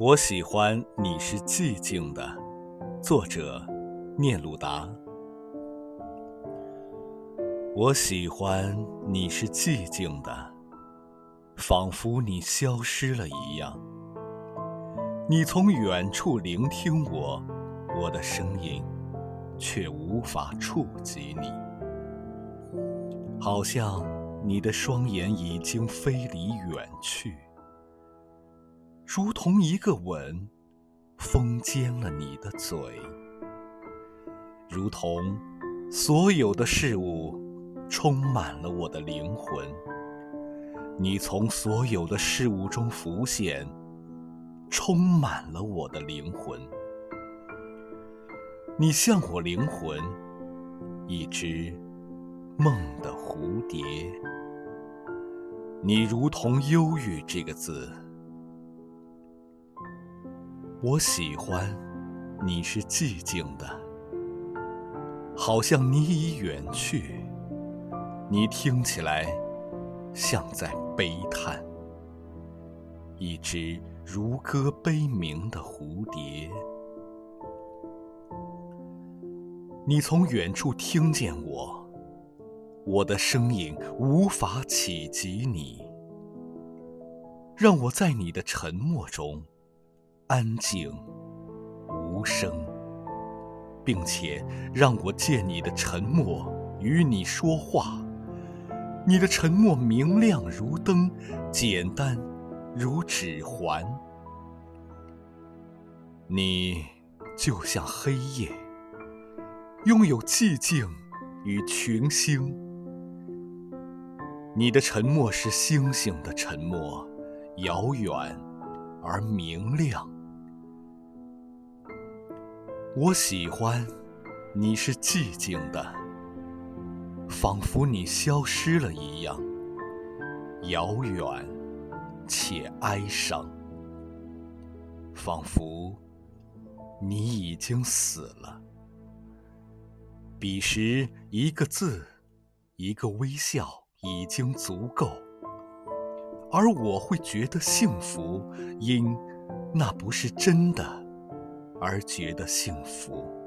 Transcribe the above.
我喜欢你是寂静的，作者聂鲁达。我喜欢你是寂静的，仿佛你消失了一样。你从远处聆听我，我的声音却无法触及你，好像你的双眼已经飞离远去。如同一个吻，封缄了你的嘴；如同所有的事物充满了我的灵魂。你从所有的事物中浮现，充满了我的灵魂。你像我灵魂一只梦的蝴蝶。你如同忧郁这个字。我喜欢你是寂静的，好像你已远去。你听起来像在悲叹，一只如歌悲鸣的蝴蝶。你从远处听见我，我的声音无法企及你，让我在你的沉默中。安静无声，并且让我借你的沉默与你说话。你的沉默明亮如灯，简单如指环。你就像黑夜，拥有寂静与群星。你的沉默是星星的沉默，遥远而明亮。我喜欢你是寂静的，仿佛你消失了一样，遥远且哀伤，仿佛你已经死了。彼时，一个字，一个微笑已经足够，而我会觉得幸福，因那不是真的。而觉得幸福。